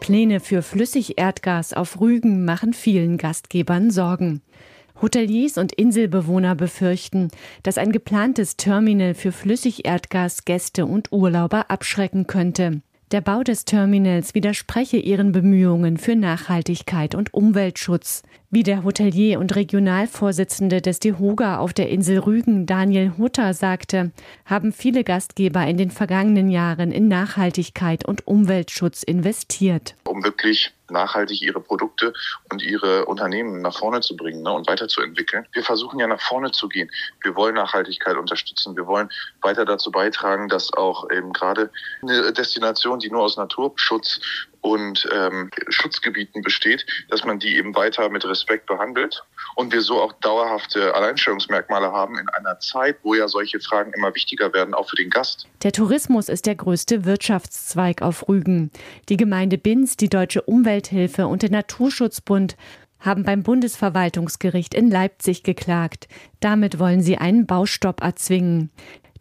Pläne für Flüssigerdgas auf Rügen machen vielen Gastgebern Sorgen. Hoteliers und Inselbewohner befürchten, dass ein geplantes Terminal für Flüssigerdgas Gäste und Urlauber abschrecken könnte. Der Bau des Terminals widerspreche ihren Bemühungen für Nachhaltigkeit und Umweltschutz. Wie der Hotelier und Regionalvorsitzende des DEHOGA auf der Insel Rügen, Daniel Hutter, sagte, haben viele Gastgeber in den vergangenen Jahren in Nachhaltigkeit und Umweltschutz investiert. Um wirklich nachhaltig ihre Produkte und ihre Unternehmen nach vorne zu bringen ne, und weiterzuentwickeln. Wir versuchen ja nach vorne zu gehen. Wir wollen Nachhaltigkeit unterstützen. Wir wollen weiter dazu beitragen, dass auch eben gerade eine Destination, die nur aus Naturschutz und ähm, Schutzgebieten besteht, dass man die eben weiter mit Respekt behandelt und wir so auch dauerhafte Alleinstellungsmerkmale haben in einer Zeit, wo ja solche Fragen immer wichtiger werden, auch für den Gast. Der Tourismus ist der größte Wirtschaftszweig auf Rügen. Die Gemeinde Binz, die Deutsche Umwelthilfe und der Naturschutzbund haben beim Bundesverwaltungsgericht in Leipzig geklagt. Damit wollen sie einen Baustopp erzwingen.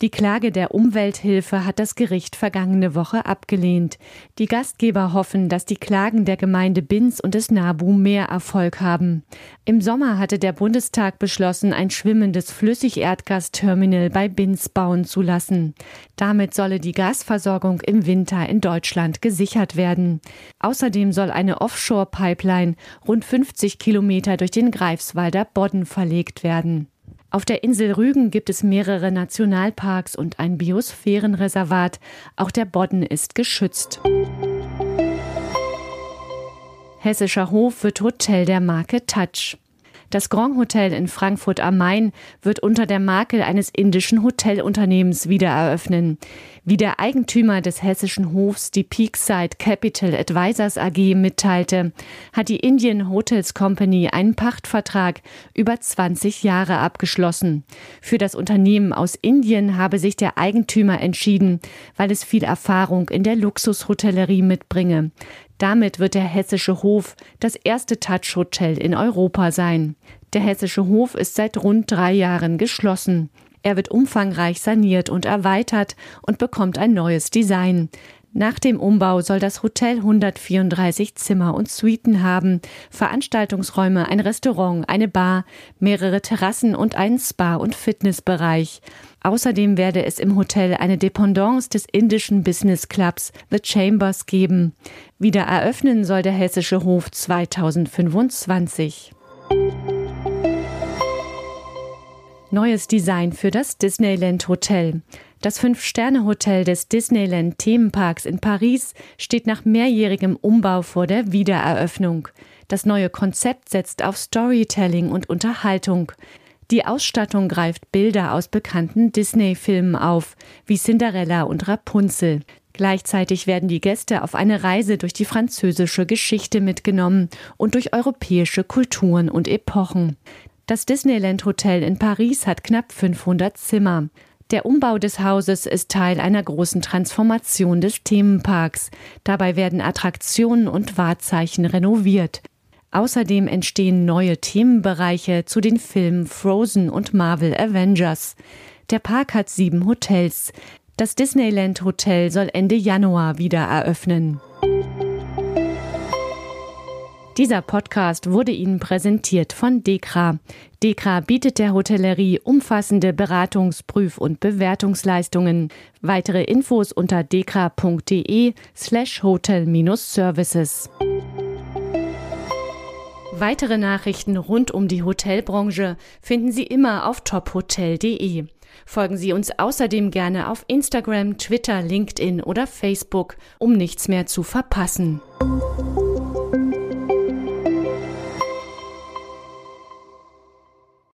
Die Klage der Umwelthilfe hat das Gericht vergangene Woche abgelehnt. Die Gastgeber hoffen, dass die Klagen der Gemeinde Binz und des NABU mehr Erfolg haben. Im Sommer hatte der Bundestag beschlossen, ein schwimmendes Flüssigerdgasterminal bei Binz bauen zu lassen. Damit solle die Gasversorgung im Winter in Deutschland gesichert werden. Außerdem soll eine Offshore-Pipeline rund 50 Kilometer durch den Greifswalder Bodden verlegt werden. Auf der Insel Rügen gibt es mehrere Nationalparks und ein Biosphärenreservat. Auch der Bodden ist geschützt. Hessischer Hof wird Hotel der Marke Touch. Das Grand Hotel in Frankfurt am Main wird unter der Marke eines indischen Hotelunternehmens wieder eröffnen. Wie der Eigentümer des hessischen Hofs, die Peakside Capital Advisors AG, mitteilte, hat die Indian Hotels Company einen Pachtvertrag über 20 Jahre abgeschlossen. Für das Unternehmen aus Indien habe sich der Eigentümer entschieden, weil es viel Erfahrung in der Luxushotellerie mitbringe. Damit wird der Hessische Hof das erste Touch-Hotel in Europa sein. Der Hessische Hof ist seit rund drei Jahren geschlossen. Er wird umfangreich saniert und erweitert und bekommt ein neues Design. Nach dem Umbau soll das Hotel 134 Zimmer und Suiten haben, Veranstaltungsräume, ein Restaurant, eine Bar, mehrere Terrassen und einen Spa- und Fitnessbereich. Außerdem werde es im Hotel eine Dependance des indischen Business Clubs The Chambers geben. Wieder eröffnen soll der Hessische Hof 2025. Neues Design für das Disneyland Hotel. Das Fünf-Sterne-Hotel des Disneyland Themenparks in Paris steht nach mehrjährigem Umbau vor der Wiedereröffnung. Das neue Konzept setzt auf Storytelling und Unterhaltung. Die Ausstattung greift Bilder aus bekannten Disney-Filmen auf, wie Cinderella und Rapunzel. Gleichzeitig werden die Gäste auf eine Reise durch die französische Geschichte mitgenommen und durch europäische Kulturen und Epochen. Das Disneyland Hotel in Paris hat knapp 500 Zimmer. Der Umbau des Hauses ist Teil einer großen Transformation des Themenparks. Dabei werden Attraktionen und Wahrzeichen renoviert. Außerdem entstehen neue Themenbereiche zu den Filmen Frozen und Marvel Avengers. Der Park hat sieben Hotels. Das Disneyland Hotel soll Ende Januar wieder eröffnen. Dieser Podcast wurde Ihnen präsentiert von Dekra. Dekra bietet der Hotellerie umfassende Beratungs-, Prüf- und Bewertungsleistungen. Weitere Infos unter dekra.de slash hotel-services. Weitere Nachrichten rund um die Hotelbranche finden Sie immer auf tophotel.de. Folgen Sie uns außerdem gerne auf Instagram, Twitter, LinkedIn oder Facebook, um nichts mehr zu verpassen.